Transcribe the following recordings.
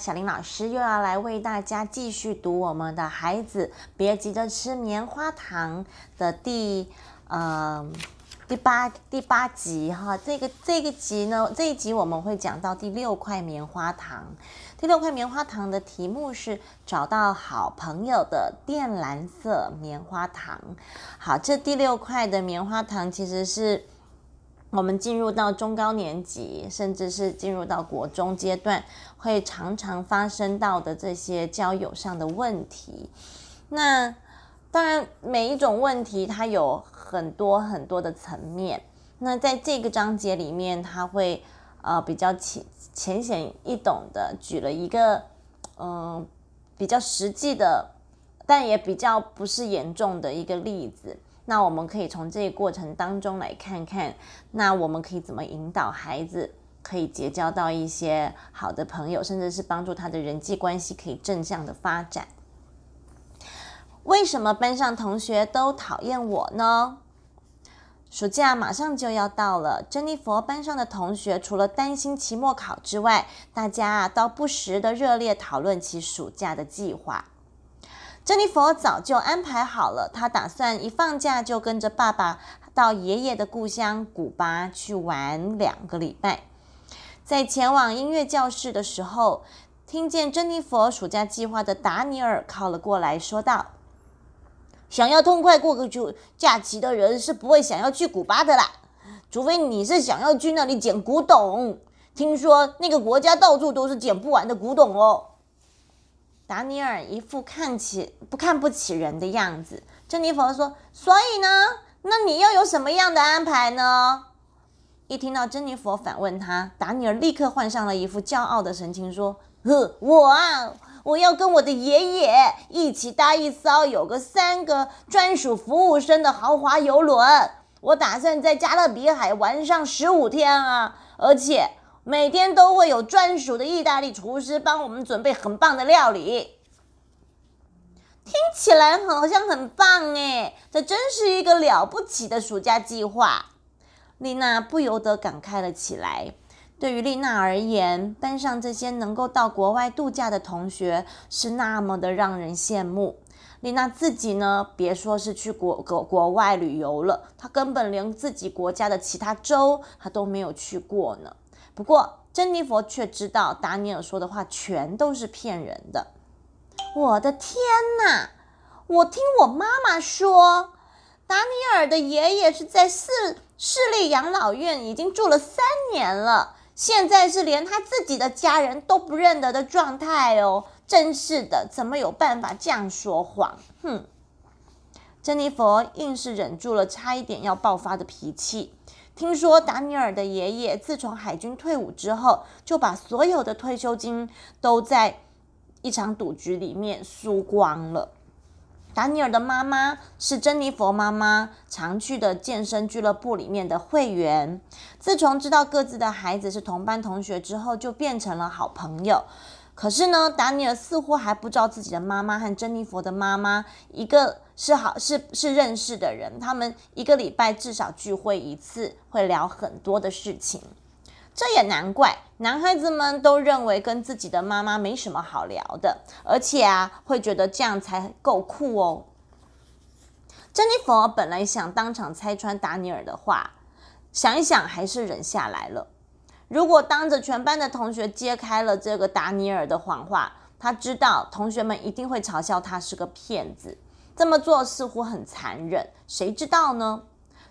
小林老师又要来为大家继续读我们的孩子别急着吃棉花糖的第呃第八第八集哈。这个这个集呢，这一集我们会讲到第六块棉花糖。第六块棉花糖的题目是找到好朋友的靛蓝色棉花糖。好，这第六块的棉花糖其实是。我们进入到中高年级，甚至是进入到国中阶段，会常常发生到的这些交友上的问题。那当然，每一种问题它有很多很多的层面。那在这个章节里面，他会呃比较浅浅显易懂的举了一个嗯比较实际的，但也比较不是严重的一个例子。那我们可以从这个过程当中来看看，那我们可以怎么引导孩子可以结交到一些好的朋友，甚至是帮助他的人际关系可以正向的发展。为什么班上同学都讨厌我呢？暑假马上就要到了，珍妮佛班上的同学除了担心期末考之外，大家啊都不时的热烈讨论起暑假的计划。珍妮佛早就安排好了，她打算一放假就跟着爸爸到爷爷的故乡古巴去玩两个礼拜。在前往音乐教室的时候，听见珍妮佛暑假计划的达尼尔靠了过来，说道：“想要痛快过个暑假期的人是不会想要去古巴的啦，除非你是想要去那里捡古董。听说那个国家到处都是捡不完的古董哦。”达尼尔一副看起不看不起人的样子。珍妮佛说：“所以呢，那你又有什么样的安排呢？”一听到珍妮佛反问他，达尼尔立刻换上了一副骄傲的神情，说：“呵，我啊，我要跟我的爷爷一起搭一艘有个三个专属服务生的豪华游轮。我打算在加勒比海玩上十五天啊，而且……”每天都会有专属的意大利厨师帮我们准备很棒的料理，听起来好像很棒哎！这真是一个了不起的暑假计划。丽娜不由得感慨了起来。对于丽娜而言，班上这些能够到国外度假的同学是那么的让人羡慕。丽娜自己呢，别说是去国国国外旅游了，她根本连自己国家的其他州她都没有去过呢。不过，珍妮佛却知道达尼尔说的话全都是骗人的。我的天哪！我听我妈妈说，达尼尔的爷爷是在市市立养老院已经住了三年了，现在是连他自己的家人都不认得的状态哦。真是的，怎么有办法这样说谎？哼！珍妮佛硬是忍住了差一点要爆发的脾气。听说达尼尔的爷爷自从海军退伍之后，就把所有的退休金都在一场赌局里面输光了。达尼尔的妈妈是珍妮佛妈妈常去的健身俱乐部里面的会员。自从知道各自的孩子是同班同学之后，就变成了好朋友。可是呢，达尼尔似乎还不知道自己的妈妈和珍妮佛的妈妈一个是好是是认识的人，他们一个礼拜至少聚会一次，会聊很多的事情。这也难怪，男孩子们都认为跟自己的妈妈没什么好聊的，而且啊，会觉得这样才够酷哦。珍妮佛本来想当场拆穿达尼尔的话，想一想还是忍下来了。如果当着全班的同学揭开了这个达尼尔的谎话，他知道同学们一定会嘲笑他是个骗子。这么做似乎很残忍，谁知道呢？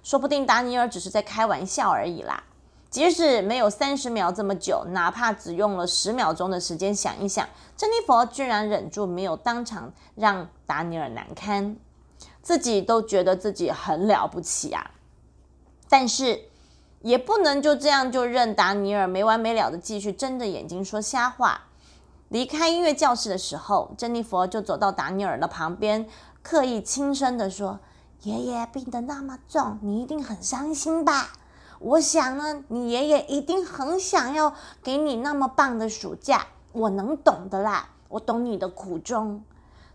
说不定达尼尔只是在开玩笑而已啦。即使没有三十秒这么久，哪怕只用了十秒钟的时间想一想，珍妮佛居然忍住没有当场让达尼尔难堪，自己都觉得自己很了不起啊。但是。也不能就这样就任达尼尔没完没了的继续睁着眼睛说瞎话。离开音乐教室的时候，珍妮佛就走到达尼尔的旁边，刻意轻声的说：“爷爷病得那么重，你一定很伤心吧？我想呢，你爷爷一定很想要给你那么棒的暑假。我能懂的啦，我懂你的苦衷。”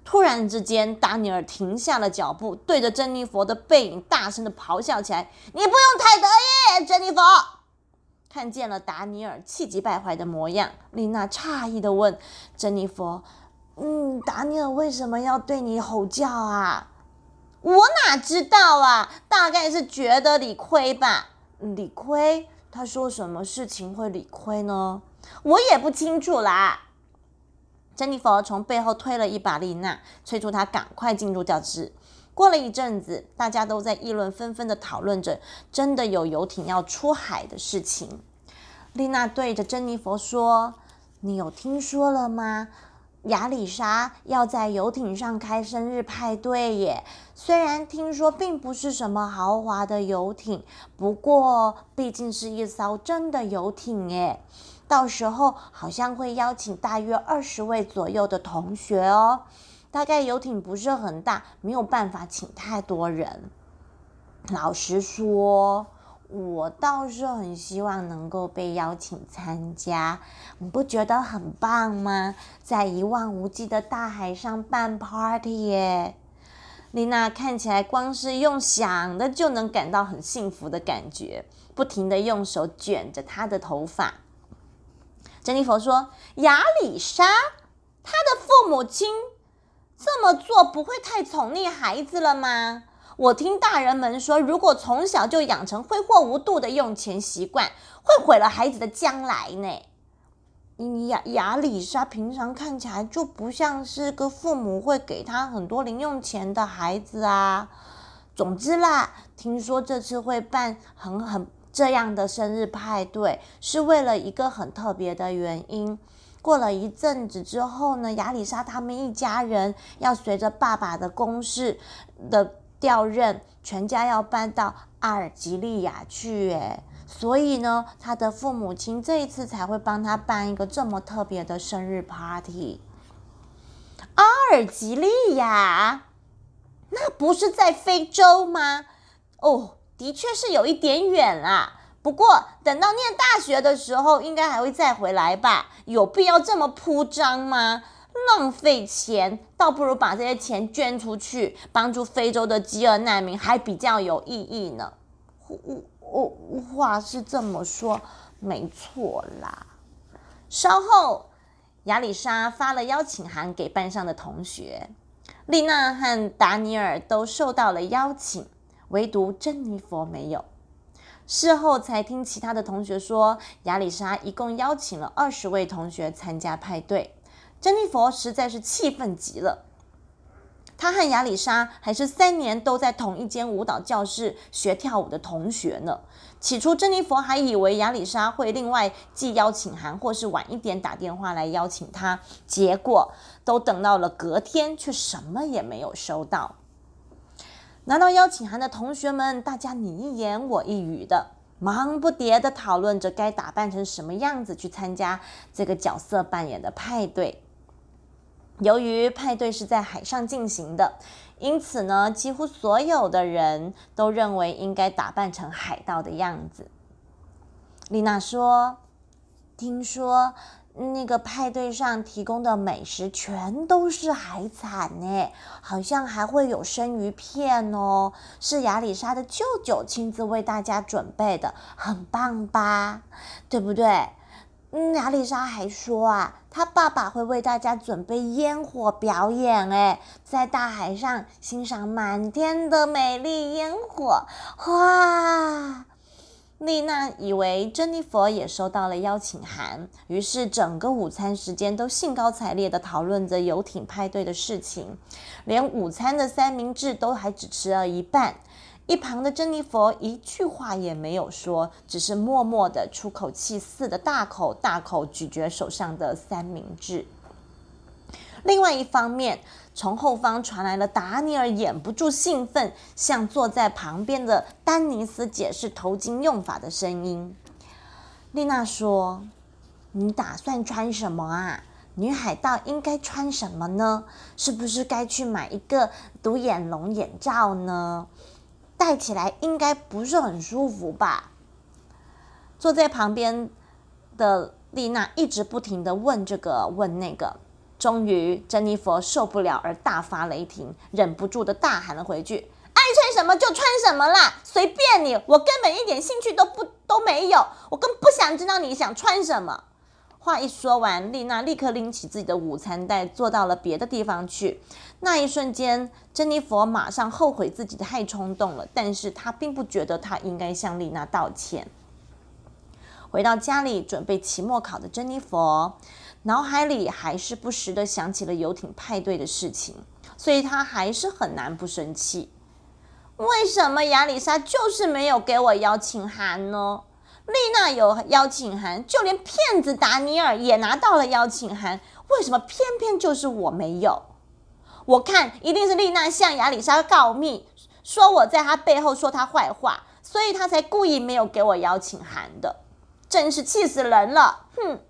突然之间，达尼尔停下了脚步，对着珍妮佛的背影大声的咆哮起来：“你不用太得意，珍妮佛！看见了达尼尔气急败坏的模样，丽娜诧异的问珍妮佛：“嗯，达尼尔为什么要对你吼叫啊？”“我哪知道啊，大概是觉得理亏吧。”“理亏？他说什么事情会理亏呢？”“我也不清楚啦。”珍妮佛从背后推了一把丽娜，催促她赶快进入教室。过了一阵子，大家都在议论纷纷的讨论着真的有游艇要出海的事情。丽娜对着珍妮佛说：“你有听说了吗？亚里莎要在游艇上开生日派对耶！虽然听说并不是什么豪华的游艇，不过毕竟是一艘真的游艇耶。到时候好像会邀请大约二十位左右的同学哦。”大概游艇不是很大，没有办法请太多人。老实说，我倒是很希望能够被邀请参加。你不觉得很棒吗？在一望无际的大海上办 party 耶！丽娜看起来光是用想的就能感到很幸福的感觉，不停的用手卷着她的头发。珍妮佛说：“亚里莎，她的父母亲。”这么做不会太宠溺孩子了吗？我听大人们说，如果从小就养成挥霍无度的用钱习惯，会毁了孩子的将来呢。亚亚里莎平常看起来就不像是个父母会给他很多零用钱的孩子啊。总之啦，听说这次会办很很这样的生日派对，是为了一个很特别的原因。过了一阵子之后呢，亚里莎他们一家人要随着爸爸的公事的调任，全家要搬到阿尔及利亚去。诶，所以呢，他的父母亲这一次才会帮他办一个这么特别的生日 party。阿尔及利亚，那不是在非洲吗？哦，的确是有一点远啦。不过，等到念大学的时候，应该还会再回来吧？有必要这么铺张吗？浪费钱，倒不如把这些钱捐出去，帮助非洲的饥饿难民，还比较有意义呢。我我话是这么说，没错啦。稍后，亚里莎发了邀请函给班上的同学，丽娜和达尼尔都受到了邀请，唯独珍妮佛没有。事后才听其他的同学说，亚里莎一共邀请了二十位同学参加派对。珍妮佛实在是气愤极了。她和亚里莎还是三年都在同一间舞蹈教室学跳舞的同学呢。起初，珍妮佛还以为亚里莎会另外寄邀请函，或是晚一点打电话来邀请她。结果都等到了隔天，却什么也没有收到。拿到邀请函的同学们，大家你一言我一语的，忙不迭的讨论着该打扮成什么样子去参加这个角色扮演的派对。由于派对是在海上进行的，因此呢，几乎所有的人都认为应该打扮成海盗的样子。丽娜说：“听说。”那个派对上提供的美食全都是海产呢，好像还会有生鱼片哦，是亚里莎的舅舅亲自为大家准备的，很棒吧？对不对？嗯，亚丽莎还说啊，她爸爸会为大家准备烟火表演，哎，在大海上欣赏满天的美丽烟火，哇！丽娜以为珍妮佛也收到了邀请函，于是整个午餐时间都兴高采烈地讨论着游艇派对的事情，连午餐的三明治都还只吃了一半。一旁的珍妮佛一句话也没有说，只是默默地出口气似的大口大口咀嚼手上的三明治。另外一方面，从后方传来了达尼尔掩不住兴奋，向坐在旁边的丹尼斯解释头巾用法的声音。丽娜说：“你打算穿什么啊？女海盗应该穿什么呢？是不是该去买一个独眼龙眼罩呢？戴起来应该不是很舒服吧？”坐在旁边的丽娜一直不停的问这个问那个。终于，珍妮佛受不了而大发雷霆，忍不住的大喊了回去：“爱穿什么就穿什么啦，随便你，我根本一点兴趣都不都没有，我更不想知道你想穿什么。话一说完，丽娜立刻拎起自己的午餐袋，坐到了别的地方去。那一瞬间，珍妮佛马上后悔自己太冲动了，但是她并不觉得她应该向丽娜道歉。回到家里准备期末考的珍妮佛，脑海里还是不时的想起了游艇派对的事情，所以她还是很难不生气。为什么亚里莎就是没有给我邀请函呢？丽娜有邀请函，就连骗子达尼尔也拿到了邀请函，为什么偏偏就是我没有？我看一定是丽娜向亚里莎告密，说我在她背后说她坏话，所以她才故意没有给我邀请函的，真是气死人了！哼。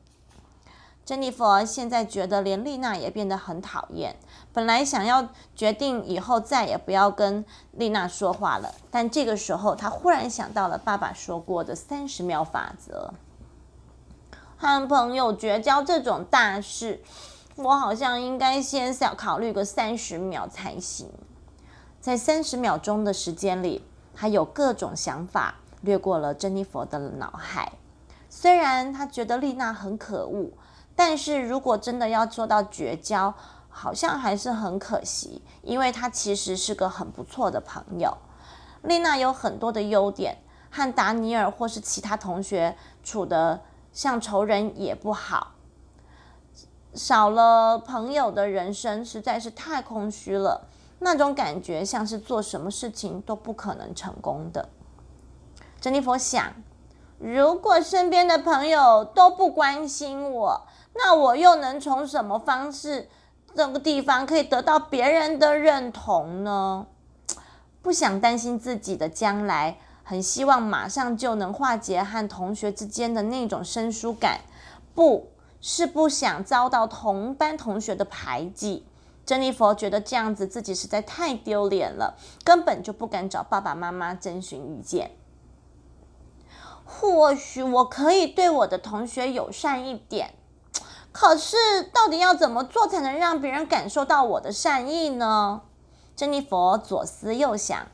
珍妮佛现在觉得连丽娜也变得很讨厌。本来想要决定以后再也不要跟丽娜说话了，但这个时候他忽然想到了爸爸说过的三十秒法则。和朋友绝交这种大事，我好像应该先想考虑个三十秒才行。在三十秒钟的时间里，他有各种想法掠过了珍妮佛的脑海。虽然他觉得丽娜很可恶。但是如果真的要做到绝交，好像还是很可惜，因为他其实是个很不错的朋友。丽娜有很多的优点，和达尼尔或是其他同学处的像仇人也不好。少了朋友的人生实在是太空虚了，那种感觉像是做什么事情都不可能成功的。珍妮佛想，如果身边的朋友都不关心我。那我又能从什么方式，这个地方可以得到别人的认同呢？不想担心自己的将来，很希望马上就能化解和同学之间的那种生疏感，不是不想遭到同班同学的排挤。珍妮佛觉得这样子自己实在太丢脸了，根本就不敢找爸爸妈妈征询意见。或许我可以对我的同学友善一点。可是，到底要怎么做才能让别人感受到我的善意呢？珍妮佛左思右想，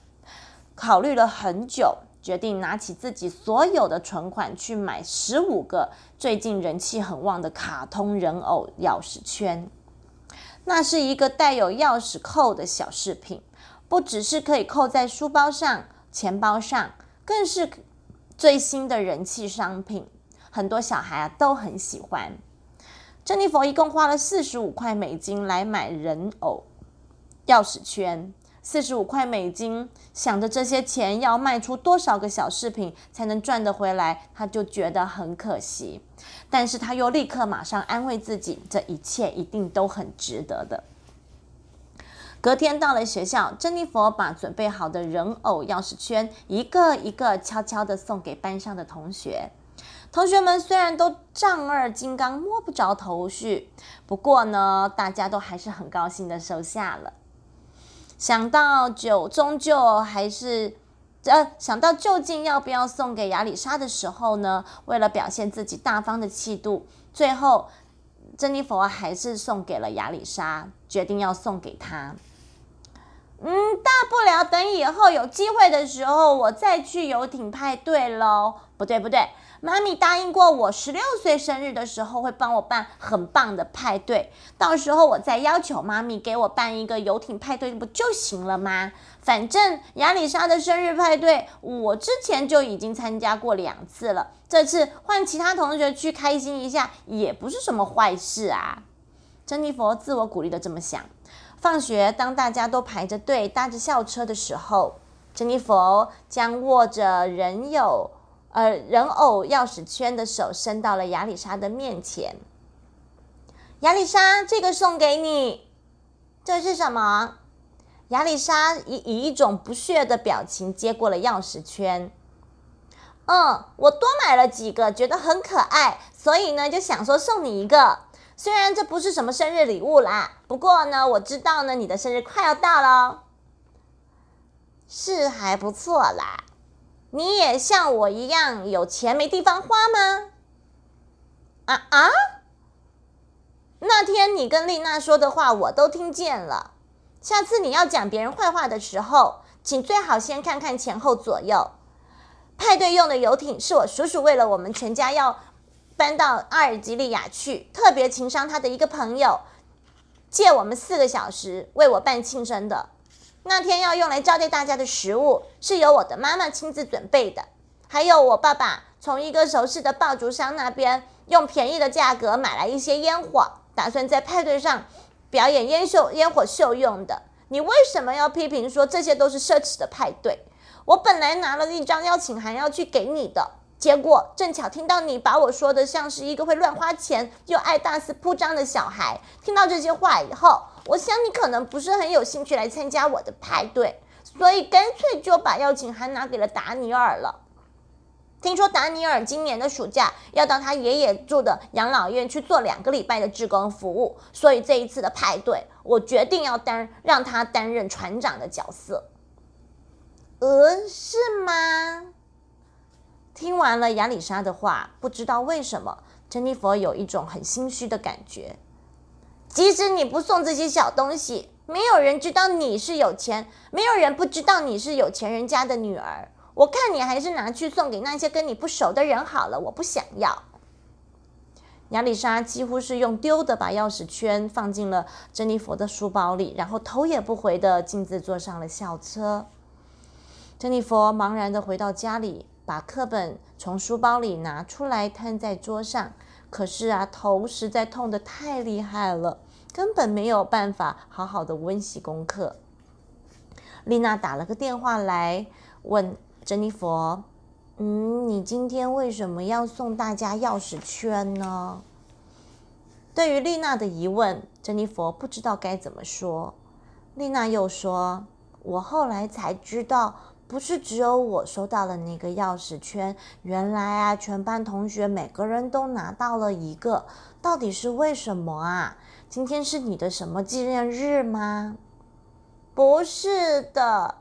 考虑了很久，决定拿起自己所有的存款去买十五个最近人气很旺的卡通人偶钥匙圈。那是一个带有钥匙扣的小饰品，不只是可以扣在书包上、钱包上，更是最新的人气商品，很多小孩啊都很喜欢。珍妮佛一共花了四十五块美金来买人偶钥匙圈，四十五块美金，想着这些钱要卖出多少个小饰品才能赚得回来，他就觉得很可惜。但是他又立刻马上安慰自己，这一切一定都很值得的。隔天到了学校，珍妮佛把准备好的人偶钥匙圈一个一个悄悄地送给班上的同学。同学们虽然都丈二金刚摸不着头绪，不过呢，大家都还是很高兴的收下了。想到就终究还是，呃，想到究竟要不要送给亚里莎的时候呢，为了表现自己大方的气度，最后珍妮佛还是送给了亚里莎，决定要送给她。嗯，大不了等以后有机会的时候，我再去游艇派对喽。不对，不对。妈咪答应过我，十六岁生日的时候会帮我办很棒的派对，到时候我再要求妈咪给我办一个游艇派对，不就行了吗？反正亚里莎的生日派对，我之前就已经参加过两次了，这次换其他同学去开心一下，也不是什么坏事啊。珍妮佛自我鼓励的这么想。放学，当大家都排着队搭着校车的时候，珍妮佛将握着人有。呃，人偶钥匙圈的手伸到了亚丽莎的面前。亚丽莎，这个送给你。这是什么？亚丽莎以以一种不屑的表情接过了钥匙圈。嗯，我多买了几个，觉得很可爱，所以呢就想说送你一个。虽然这不是什么生日礼物啦，不过呢我知道呢你的生日快要到了，是还不错啦。你也像我一样有钱没地方花吗？啊啊！那天你跟丽娜说的话我都听见了。下次你要讲别人坏话的时候，请最好先看看前后左右。派对用的游艇是我叔叔为了我们全家要搬到阿尔及利亚去，特别情商他的一个朋友借我们四个小时为我办庆生的。那天要用来招待大家的食物是由我的妈妈亲自准备的，还有我爸爸从一个熟识的爆竹商那边用便宜的价格买来一些烟火，打算在派对上。表演烟秀、烟火秀用的，你为什么要批评说这些都是奢侈的派对？我本来拿了一张邀请函要去给你的，结果正巧听到你把我说的像是一个会乱花钱又爱大肆铺张的小孩。听到这些话以后，我想你可能不是很有兴趣来参加我的派对，所以干脆就把邀请函拿给了达尼尔了。听说达尼尔今年的暑假要到他爷爷住的养老院去做两个礼拜的志工服务，所以这一次的派对，我决定要担让他担任船长的角色。呃，是吗？听完了亚里莎的话，不知道为什么，珍妮佛有一种很心虚的感觉。即使你不送这些小东西，没有人知道你是有钱，没有人不知道你是有钱人家的女儿。我看你还是拿去送给那些跟你不熟的人好了，我不想要。亚丽莎几乎是用丢的把钥匙圈放进了珍妮佛的书包里，然后头也不回的径自坐上了校车。珍妮佛茫然的回到家里，把课本从书包里拿出来摊在桌上，可是啊，头实在痛得太厉害了，根本没有办法好好的温习功课。丽娜打了个电话来问。珍妮佛，嗯，你今天为什么要送大家钥匙圈呢？对于丽娜的疑问，珍妮佛不知道该怎么说。丽娜又说：“我后来才知道，不是只有我收到了那个钥匙圈，原来啊，全班同学每个人都拿到了一个。到底是为什么啊？今天是你的什么纪念日吗？不是的。”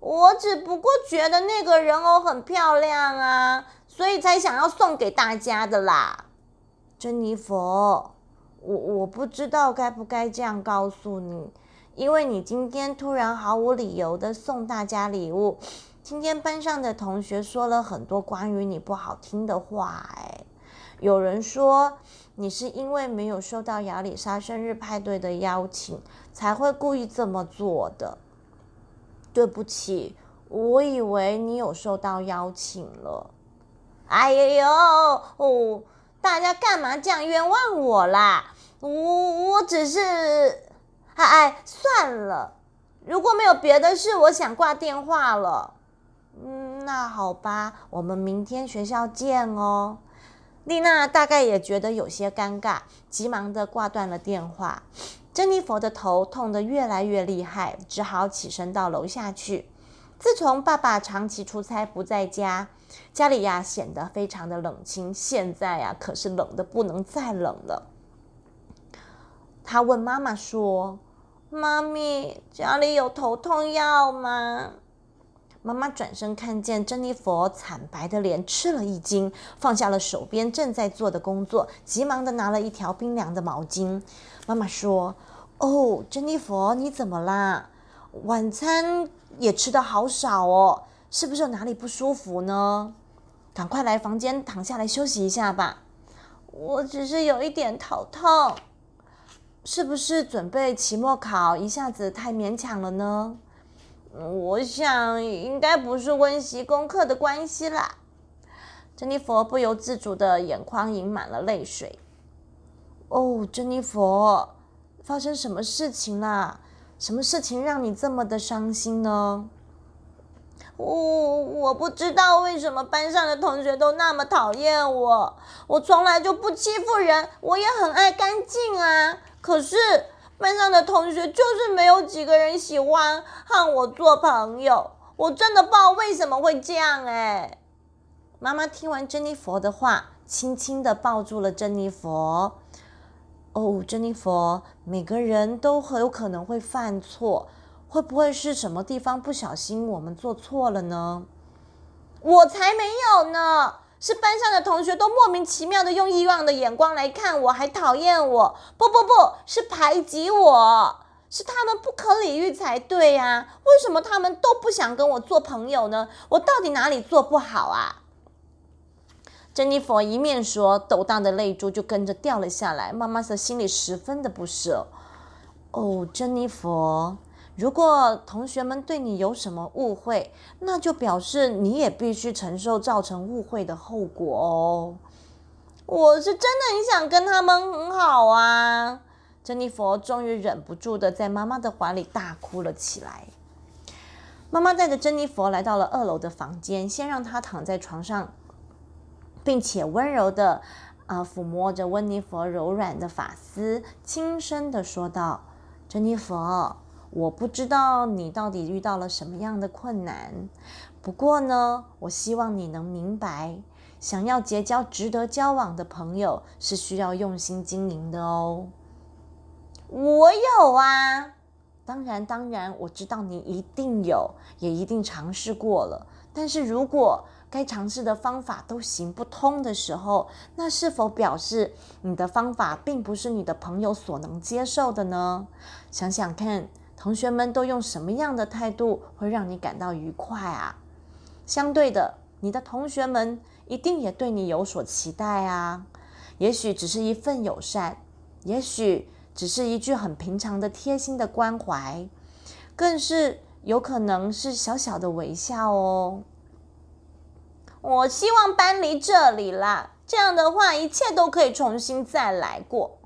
我只不过觉得那个人偶很漂亮啊，所以才想要送给大家的啦。珍妮佛，我我不知道该不该这样告诉你，因为你今天突然毫无理由的送大家礼物。今天班上的同学说了很多关于你不好听的话，哎，有人说你是因为没有收到亚里莎生日派对的邀请，才会故意这么做的。对不起，我以为你有受到邀请了。哎呦，哦，大家干嘛这样冤枉我啦？我我只是……哎哎，算了，如果没有别的事，我想挂电话了。嗯，那好吧，我们明天学校见哦。丽娜大概也觉得有些尴尬，急忙的挂断了电话。珍妮佛的头痛得越来越厉害，只好起身到楼下去。自从爸爸长期出差不在家，家里呀显得非常的冷清。现在呀可是冷的不能再冷了。他问妈妈说：“妈咪，家里有头痛药吗？”妈妈转身看见珍妮佛惨白的脸，吃了一惊，放下了手边正在做的工作，急忙的拿了一条冰凉的毛巾。妈妈说。哦，珍妮佛，你怎么啦？晚餐也吃的好少哦，是不是有哪里不舒服呢？赶快来房间躺下来休息一下吧。我只是有一点头痛，是不是准备期末考一下子太勉强了呢？我想应该不是温习功课的关系啦。珍妮佛不由自主的眼眶盈满了泪水。哦，珍妮佛。发生什么事情啦？什么事情让你这么的伤心呢？我我不知道为什么班上的同学都那么讨厌我。我从来就不欺负人，我也很爱干净啊。可是班上的同学就是没有几个人喜欢和我做朋友。我真的不知道为什么会这样哎。妈妈听完珍妮佛的话，轻轻的抱住了珍妮佛。哦，珍妮佛，每个人都很有可能会犯错，会不会是什么地方不小心我们做错了呢？我才没有呢，是班上的同学都莫名其妙的用异样的眼光来看我，还讨厌我，不不不是排挤我，是他们不可理喻才对呀！为什么他们都不想跟我做朋友呢？我到底哪里做不好啊？珍妮佛一面说，斗大的泪珠就跟着掉了下来。妈妈的心里十分的不舍。哦，珍妮佛，如果同学们对你有什么误会，那就表示你也必须承受造成误会的后果哦。我是真的很想跟他们很好啊！珍妮佛终于忍不住的在妈妈的怀里大哭了起来。妈妈带着珍妮佛来到了二楼的房间，先让她躺在床上。并且温柔的啊抚摸着温妮佛柔软的发丝，轻声的说道：“珍妮佛，我不知道你到底遇到了什么样的困难，不过呢，我希望你能明白，想要结交值得交往的朋友是需要用心经营的哦。我有啊，当然，当然，我知道你一定有，也一定尝试过了。但是如果……该尝试的方法都行不通的时候，那是否表示你的方法并不是你的朋友所能接受的呢？想想看，同学们都用什么样的态度会让你感到愉快啊？相对的，你的同学们一定也对你有所期待啊。也许只是一份友善，也许只是一句很平常的贴心的关怀，更是有可能是小小的微笑哦。我希望搬离这里啦，这样的话，一切都可以重新再来过。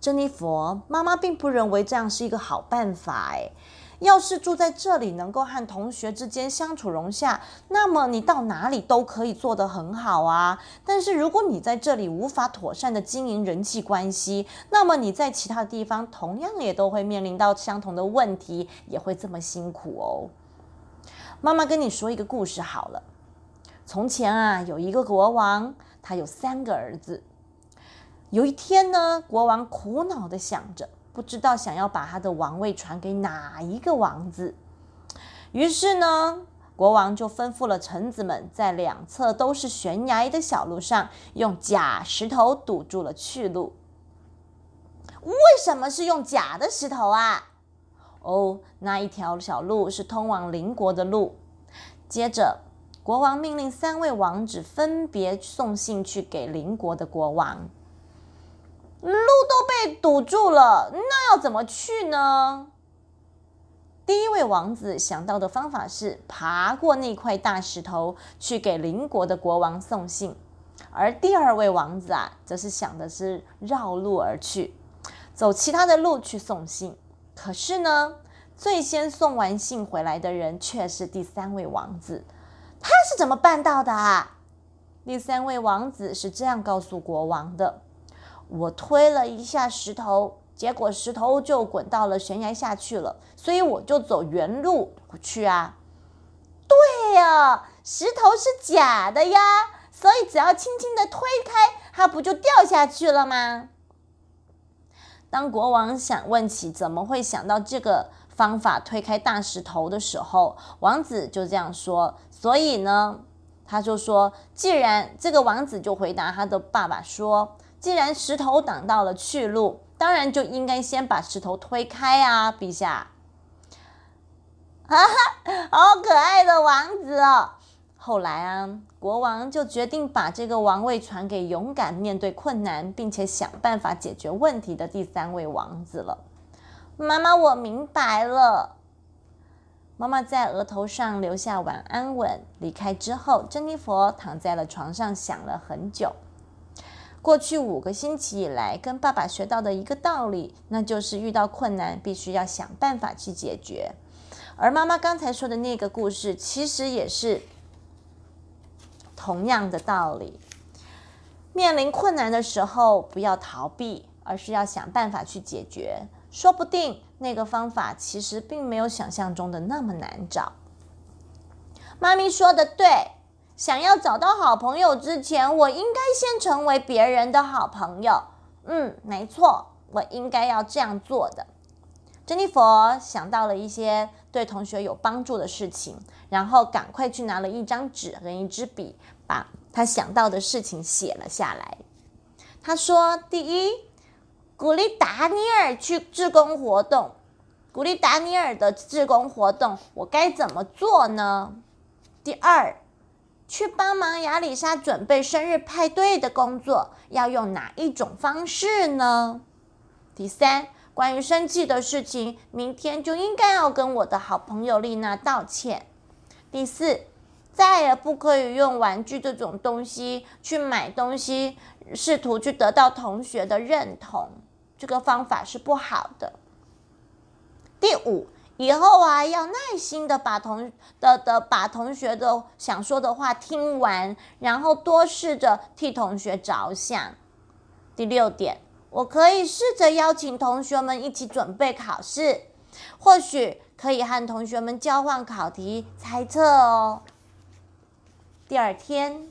珍妮佛妈妈并不认为这样是一个好办法。哎，要是住在这里能够和同学之间相处融洽，那么你到哪里都可以做得很好啊。但是如果你在这里无法妥善的经营人际关系，那么你在其他地方同样也都会面临到相同的问题，也会这么辛苦哦。妈妈跟你说一个故事好了。从前啊，有一个国王，他有三个儿子。有一天呢，国王苦恼的想着，不知道想要把他的王位传给哪一个王子。于是呢，国王就吩咐了臣子们，在两侧都是悬崖的小路上，用假石头堵住了去路。为什么是用假的石头啊？哦，那一条小路是通往邻国的路。接着。国王命令三位王子分别送信去给邻国的国王。路都被堵住了，那要怎么去呢？第一位王子想到的方法是爬过那块大石头去给邻国的国王送信，而第二位王子啊，则是想的是绕路而去，走其他的路去送信。可是呢，最先送完信回来的人却是第三位王子。他是怎么办到的啊？第三位王子是这样告诉国王的：“我推了一下石头，结果石头就滚到了悬崖下去了，所以我就走原路去啊。”对呀，石头是假的呀，所以只要轻轻的推开，它不就掉下去了吗？当国王想问起怎么会想到这个方法推开大石头的时候，王子就这样说。所以呢，他就说，既然这个王子就回答他的爸爸说，既然石头挡到了去路，当然就应该先把石头推开啊，陛下。哈哈，好可爱的王子哦。后来啊，国王就决定把这个王位传给勇敢面对困难，并且想办法解决问题的第三位王子了。妈妈，我明白了。妈妈在额头上留下晚安吻，离开之后，珍妮佛躺在了床上想了很久。过去五个星期以来，跟爸爸学到的一个道理，那就是遇到困难必须要想办法去解决。而妈妈刚才说的那个故事，其实也是同样的道理。面临困难的时候，不要逃避，而是要想办法去解决。说不定那个方法其实并没有想象中的那么难找。妈咪说的对，想要找到好朋友之前，我应该先成为别人的好朋友。嗯，没错，我应该要这样做的。珍妮佛想到了一些对同学有帮助的事情，然后赶快去拿了一张纸和一支笔，把他想到的事情写了下来。他说：“第一。”鼓励达尼尔去志工活动，鼓励达尼尔的志工活动，我该怎么做呢？第二，去帮忙亚里莎准备生日派对的工作，要用哪一种方式呢？第三，关于生气的事情，明天就应该要跟我的好朋友丽娜道歉。第四，再也不可以用玩具这种东西去买东西，试图去得到同学的认同，这个方法是不好的。第五，以后啊，要耐心的把同的的把同学的想说的话听完，然后多试着替同学着想。第六点。我可以试着邀请同学们一起准备考试，或许可以和同学们交换考题、猜测哦。第二天，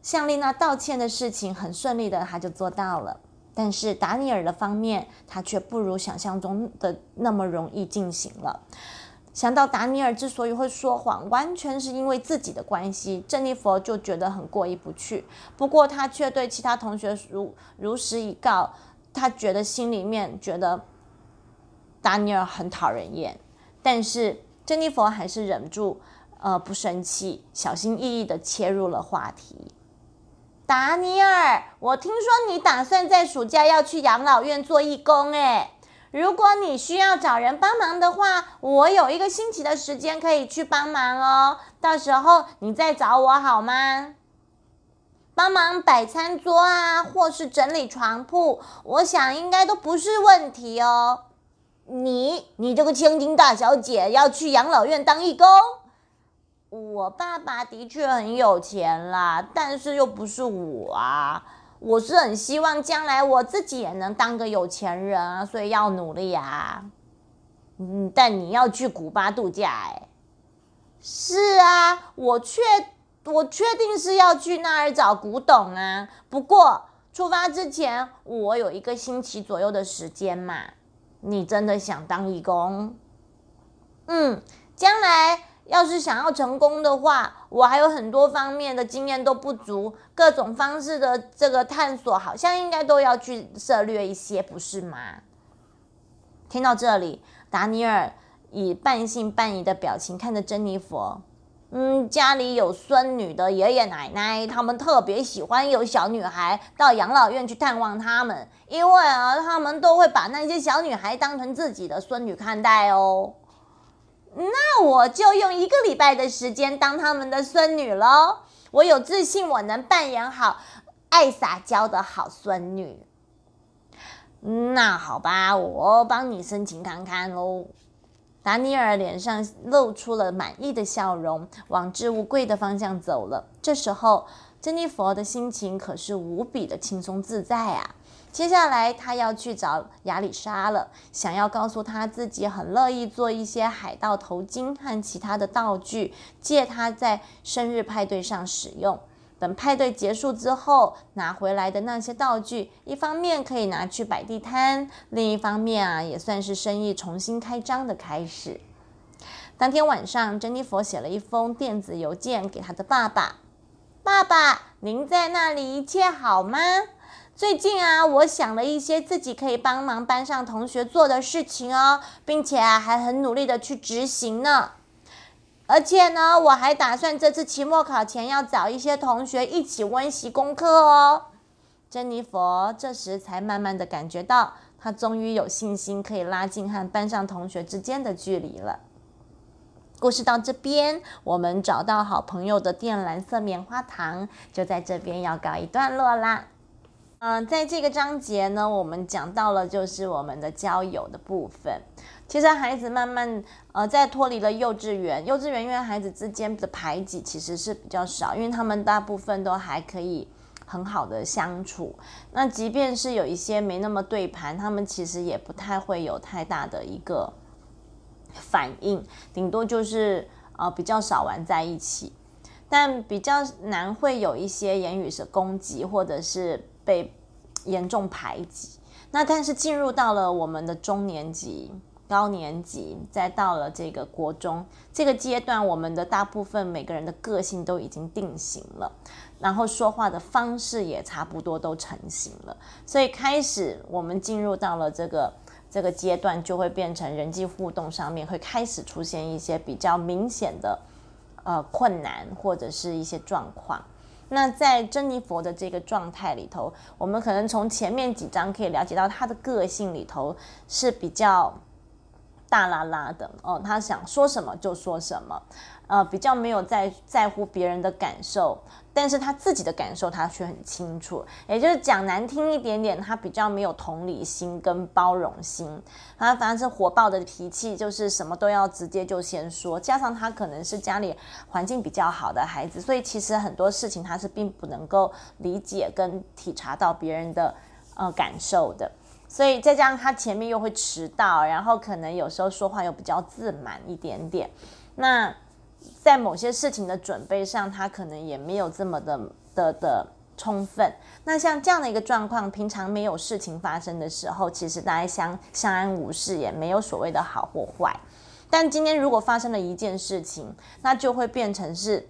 向丽娜道歉的事情很顺利的，他就做到了。但是达尼尔的方面，他却不如想象中的那么容易进行了。想到达尼尔之所以会说谎，完全是因为自己的关系，珍妮佛就觉得很过意不去。不过他却对其他同学如如实以告，他觉得心里面觉得达尼尔很讨人厌。但是珍妮佛还是忍住，呃，不生气，小心翼翼的切入了话题。达尼尔，我听说你打算在暑假要去养老院做义工，诶。如果你需要找人帮忙的话，我有一个星期的时间可以去帮忙哦。到时候你再找我好吗？帮忙摆餐桌啊，或是整理床铺，我想应该都不是问题哦。你，你这个千金大小姐要去养老院当义工？我爸爸的确很有钱啦，但是又不是我啊。我是很希望将来我自己也能当个有钱人啊，所以要努力啊。嗯，但你要去古巴度假哎？是啊，我确我确定是要去那儿找古董啊。不过出发之前我有一个星期左右的时间嘛。你真的想当义工？嗯，将来。要是想要成功的话，我还有很多方面的经验都不足，各种方式的这个探索，好像应该都要去涉略一些，不是吗？听到这里，达尼尔以半信半疑的表情看着珍妮佛。嗯，家里有孙女的爷爷奶奶，他们特别喜欢有小女孩到养老院去探望他们，因为啊，他们都会把那些小女孩当成自己的孙女看待哦。那我就用一个礼拜的时间当他们的孙女喽。我有自信，我能扮演好爱撒娇的好孙女。那好吧，我帮你申请看看喽。达尼尔脸上露出了满意的笑容，往置物柜的方向走了。这时候，珍妮佛的心情可是无比的轻松自在啊。接下来，他要去找亚里莎了，想要告诉他自己很乐意做一些海盗头巾和其他的道具，借他在生日派对上使用。等派对结束之后，拿回来的那些道具，一方面可以拿去摆地摊，另一方面啊，也算是生意重新开张的开始。当天晚上，珍妮佛写了一封电子邮件给他的爸爸：“爸爸，您在那里一切好吗？”最近啊，我想了一些自己可以帮忙班上同学做的事情哦，并且啊，还很努力的去执行呢。而且呢，我还打算这次期末考前要找一些同学一起温习功课哦。珍妮佛这时才慢慢的感觉到，她终于有信心可以拉近和班上同学之间的距离了。故事到这边，我们找到好朋友的靛蓝色棉花糖，就在这边要告一段落啦。嗯，在这个章节呢，我们讲到了就是我们的交友的部分。其实孩子慢慢呃，在脱离了幼稚园，幼稚园因为孩子之间的排挤其实是比较少，因为他们大部分都还可以很好的相处。那即便是有一些没那么对盘，他们其实也不太会有太大的一个反应，顶多就是呃比较少玩在一起，但比较难会有一些言语是攻击或者是。被严重排挤，那但是进入到了我们的中年级、高年级，再到了这个国中这个阶段，我们的大部分每个人的个性都已经定型了，然后说话的方式也差不多都成型了，所以开始我们进入到了这个这个阶段，就会变成人际互动上面会开始出现一些比较明显的呃困难或者是一些状况。那在珍妮佛的这个状态里头，我们可能从前面几章可以了解到她的个性里头是比较大拉拉的哦，她想说什么就说什么。呃，比较没有在在乎别人的感受，但是他自己的感受他却很清楚。也就是讲难听一点点，他比较没有同理心跟包容心，他反正是火爆的脾气，就是什么都要直接就先说。加上他可能是家里环境比较好的孩子，所以其实很多事情他是并不能够理解跟体察到别人的呃感受的。所以再加上他前面又会迟到，然后可能有时候说话又比较自满一点点，那。在某些事情的准备上，他可能也没有这么的的的充分。那像这样的一个状况，平常没有事情发生的时候，其实大家相相安无事，也没有所谓的好或坏。但今天如果发生了一件事情，那就会变成是，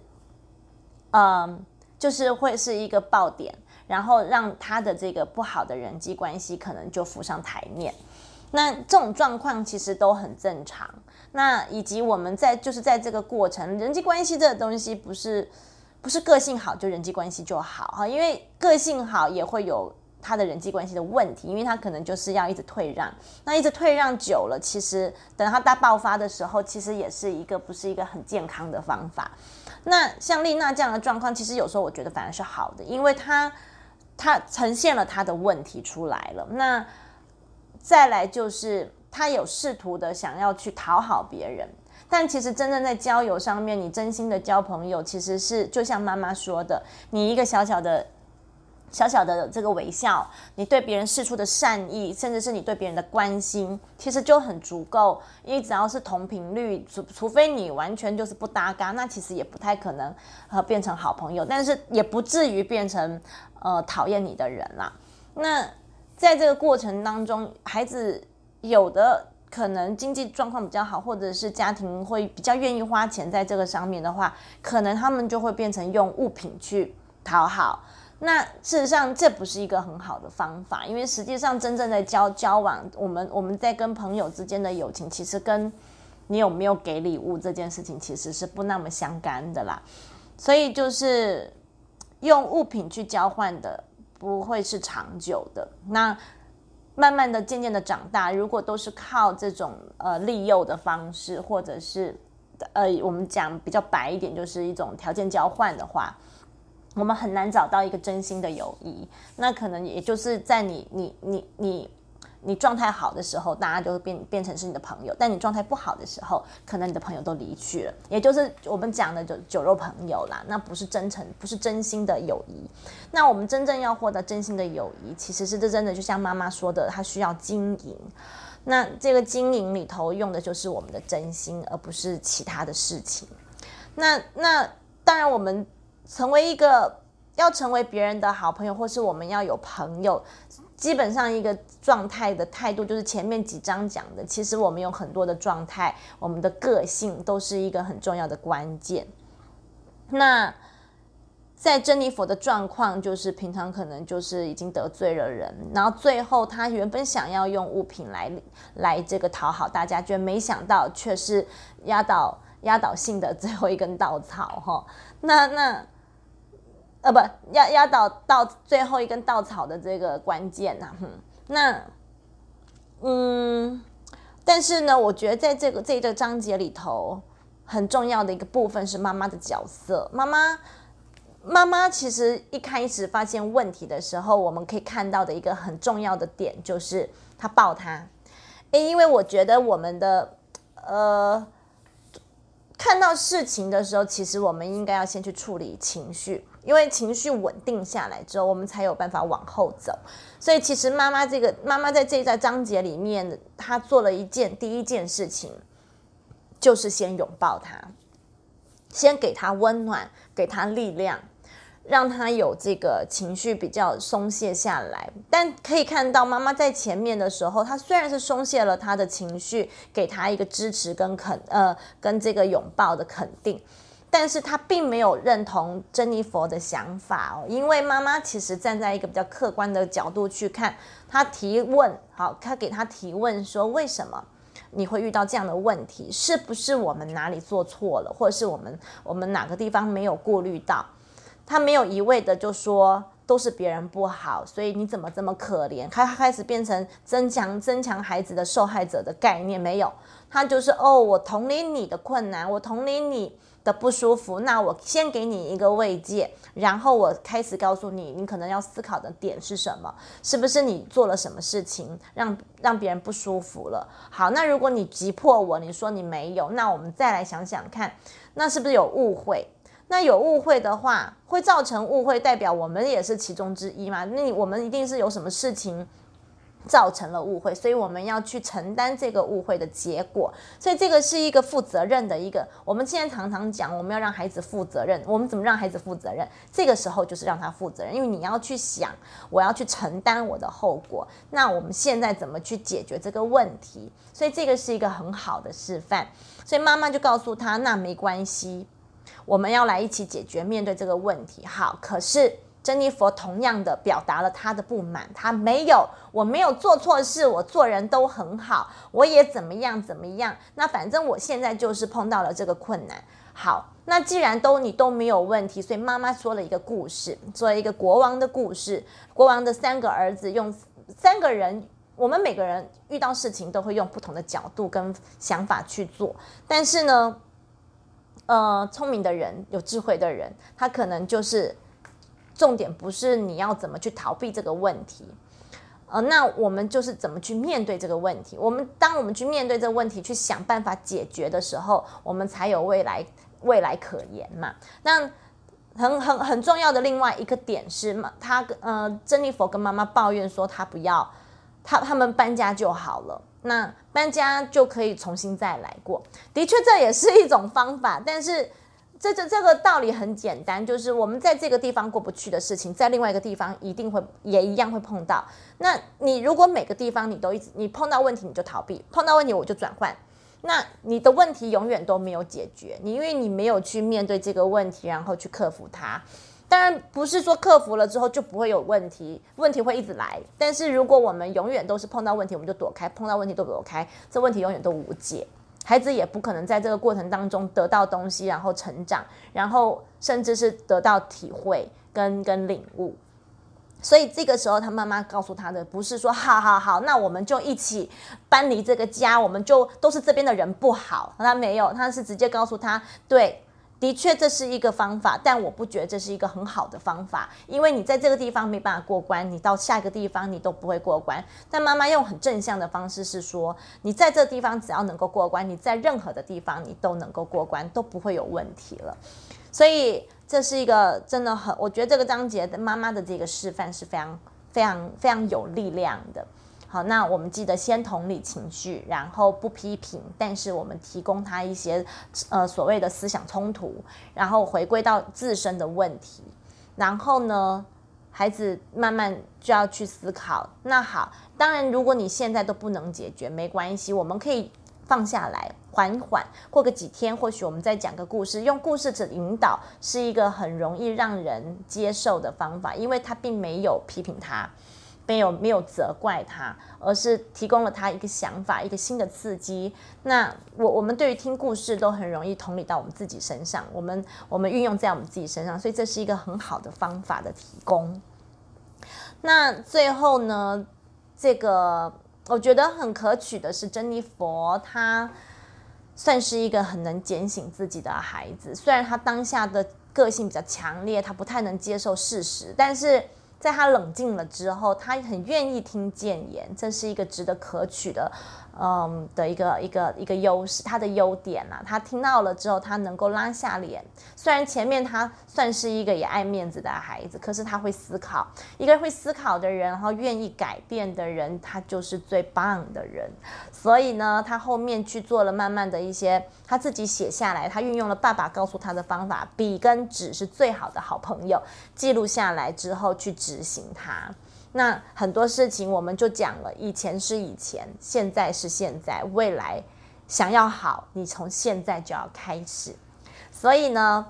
嗯，就是会是一个爆点，然后让他的这个不好的人际关系可能就浮上台面。那这种状况其实都很正常。那以及我们在就是在这个过程，人际关系这个东西不是不是个性好就人际关系就好哈，因为个性好也会有他的人际关系的问题，因为他可能就是要一直退让，那一直退让久了，其实等他大爆发的时候，其实也是一个不是一个很健康的方法。那像丽娜这样的状况，其实有时候我觉得反而是好的，因为他他呈现了他的问题出来了。那再来就是。他有试图的想要去讨好别人，但其实真正在交友上面，你真心的交朋友，其实是就像妈妈说的，你一个小小的、小小的这个微笑，你对别人示出的善意，甚至是你对别人的关心，其实就很足够。因为只要是同频率，除除非你完全就是不搭嘎，那其实也不太可能呃变成好朋友，但是也不至于变成呃讨厌你的人啦。那在这个过程当中，孩子。有的可能经济状况比较好，或者是家庭会比较愿意花钱在这个上面的话，可能他们就会变成用物品去讨好。那事实上这不是一个很好的方法，因为实际上真正的交交往，我们我们在跟朋友之间的友情，其实跟你有没有给礼物这件事情其实是不那么相干的啦。所以就是用物品去交换的，不会是长久的。那。慢慢的、渐渐的长大，如果都是靠这种呃利诱的方式，或者是呃我们讲比较白一点，就是一种条件交换的话，我们很难找到一个真心的友谊。那可能也就是在你、你、你、你。你状态好的时候，大家就会变变成是你的朋友；但你状态不好的时候，可能你的朋友都离去了，也就是我们讲的酒酒肉朋友啦。那不是真诚，不是真心的友谊。那我们真正要获得真心的友谊，其实是这真的就像妈妈说的，她需要经营。那这个经营里头用的就是我们的真心，而不是其他的事情。那那当然，我们成为一个要成为别人的好朋友，或是我们要有朋友。基本上一个状态的态度，就是前面几章讲的。其实我们有很多的状态，我们的个性都是一个很重要的关键。那在珍妮佛的状况，就是平常可能就是已经得罪了人，然后最后他原本想要用物品来来这个讨好大家，却没想到却是压倒压倒性的最后一根稻草哈。那那。呃，不压压倒到最后一根稻草的这个关键呐，哼，那，嗯，但是呢，我觉得在这个这个章节里头，很重要的一个部分是妈妈的角色。妈妈，妈妈其实一开始发现问题的时候，我们可以看到的一个很重要的点就是她抱他，诶，因为我觉得我们的呃，看到事情的时候，其实我们应该要先去处理情绪。因为情绪稳定下来之后，我们才有办法往后走。所以，其实妈妈这个妈妈在这一章节里面，她做了一件第一件事情，就是先拥抱他，先给他温暖，给他力量，让他有这个情绪比较松懈下来。但可以看到，妈妈在前面的时候，她虽然是松懈了他的情绪，给他一个支持跟肯呃跟这个拥抱的肯定。但是他并没有认同珍妮佛的想法哦，因为妈妈其实站在一个比较客观的角度去看，他提问，好，他给他提问说为什么？你会遇到这样的问题，是不是我们哪里做错了，或者是我们我们哪个地方没有过滤到？他没有一味的就说都是别人不好，所以你怎么这么可怜？他开始变成增强增强孩子的受害者的概念，没有，他就是哦，我同理你的困难，我同理你。的不舒服，那我先给你一个慰藉，然后我开始告诉你，你可能要思考的点是什么？是不是你做了什么事情让让别人不舒服了？好，那如果你急迫我，你说你没有，那我们再来想想看，那是不是有误会？那有误会的话，会造成误会，代表我们也是其中之一嘛？那你我们一定是有什么事情。造成了误会，所以我们要去承担这个误会的结果。所以这个是一个负责任的一个。我们现在常常讲，我们要让孩子负责任。我们怎么让孩子负责任？这个时候就是让他负责任，因为你要去想，我要去承担我的后果。那我们现在怎么去解决这个问题？所以这个是一个很好的示范。所以妈妈就告诉他：“那没关系，我们要来一起解决，面对这个问题。”好，可是。珍妮佛同样的表达了她的不满，她没有，我没有做错事，我做人都很好，我也怎么样怎么样。那反正我现在就是碰到了这个困难。好，那既然都你都没有问题，所以妈妈说了一个故事，说了一个国王的故事。国王的三个儿子用三个人，我们每个人遇到事情都会用不同的角度跟想法去做，但是呢，呃，聪明的人，有智慧的人，他可能就是。重点不是你要怎么去逃避这个问题，呃，那我们就是怎么去面对这个问题。我们当我们去面对这个问题，去想办法解决的时候，我们才有未来，未来可言嘛。那很很很重要的另外一个点是，嘛，他呃，珍妮佛跟妈妈抱怨说，他不要他他们搬家就好了，那搬家就可以重新再来过。的确，这也是一种方法，但是。这这这个道理很简单，就是我们在这个地方过不去的事情，在另外一个地方一定会也一样会碰到。那你如果每个地方你都一直你碰到问题你就逃避，碰到问题我就转换，那你的问题永远都没有解决。你因为你没有去面对这个问题，然后去克服它。当然不是说克服了之后就不会有问题，问题会一直来。但是如果我们永远都是碰到问题我们就躲开，碰到问题都躲开，这问题永远都无解。孩子也不可能在这个过程当中得到东西，然后成长，然后甚至是得到体会跟跟领悟。所以这个时候，他妈妈告诉他的不是说，好好好，那我们就一起搬离这个家，我们就都是这边的人不好。他没有，他是直接告诉他，对。的确，这是一个方法，但我不觉得这是一个很好的方法，因为你在这个地方没办法过关，你到下一个地方你都不会过关。但妈妈用很正向的方式是说，你在这地方只要能够过关，你在任何的地方你都能够过关，都不会有问题了。所以这是一个真的很，我觉得这个章节的妈妈的这个示范是非常非常非常有力量的。好，那我们记得先同理情绪，然后不批评，但是我们提供他一些呃所谓的思想冲突，然后回归到自身的问题，然后呢，孩子慢慢就要去思考。那好，当然如果你现在都不能解决，没关系，我们可以放下来，缓缓，过个几天，或许我们再讲个故事，用故事的引导是一个很容易让人接受的方法，因为他并没有批评他。没有没有责怪他，而是提供了他一个想法，一个新的刺激。那我我们对于听故事都很容易同理到我们自己身上，我们我们运用在我们自己身上，所以这是一个很好的方法的提供。那最后呢，这个我觉得很可取的是珍妮佛，她算是一个很能警醒自己的孩子。虽然他当下的个性比较强烈，他不太能接受事实，但是。在他冷静了之后，他很愿意听谏言，这是一个值得可取的。嗯，的一个一个一个优势，他的优点啊，他听到了之后，他能够拉下脸。虽然前面他算是一个也爱面子的孩子，可是他会思考。一个会思考的人，然后愿意改变的人，他就是最棒的人。所以呢，他后面去做了慢慢的一些，他自己写下来，他运用了爸爸告诉他的方法，笔跟纸是最好的好朋友，记录下来之后去执行它。那很多事情我们就讲了，以前是以前，现在是现在，未来想要好，你从现在就要开始。所以呢，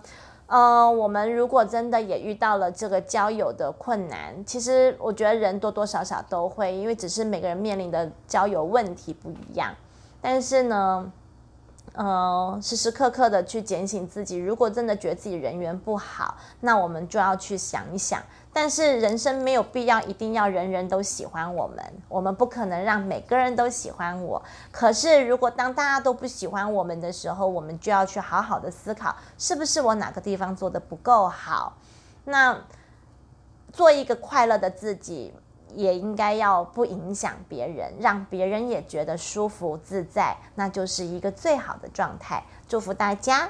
呃，我们如果真的也遇到了这个交友的困难，其实我觉得人多多少少都会，因为只是每个人面临的交友问题不一样。但是呢，呃，时时刻刻的去警醒自己，如果真的觉得自己人缘不好，那我们就要去想一想。但是人生没有必要一定要人人都喜欢我们，我们不可能让每个人都喜欢我。可是如果当大家都不喜欢我们的时候，我们就要去好好的思考，是不是我哪个地方做的不够好？那做一个快乐的自己，也应该要不影响别人，让别人也觉得舒服自在，那就是一个最好的状态。祝福大家。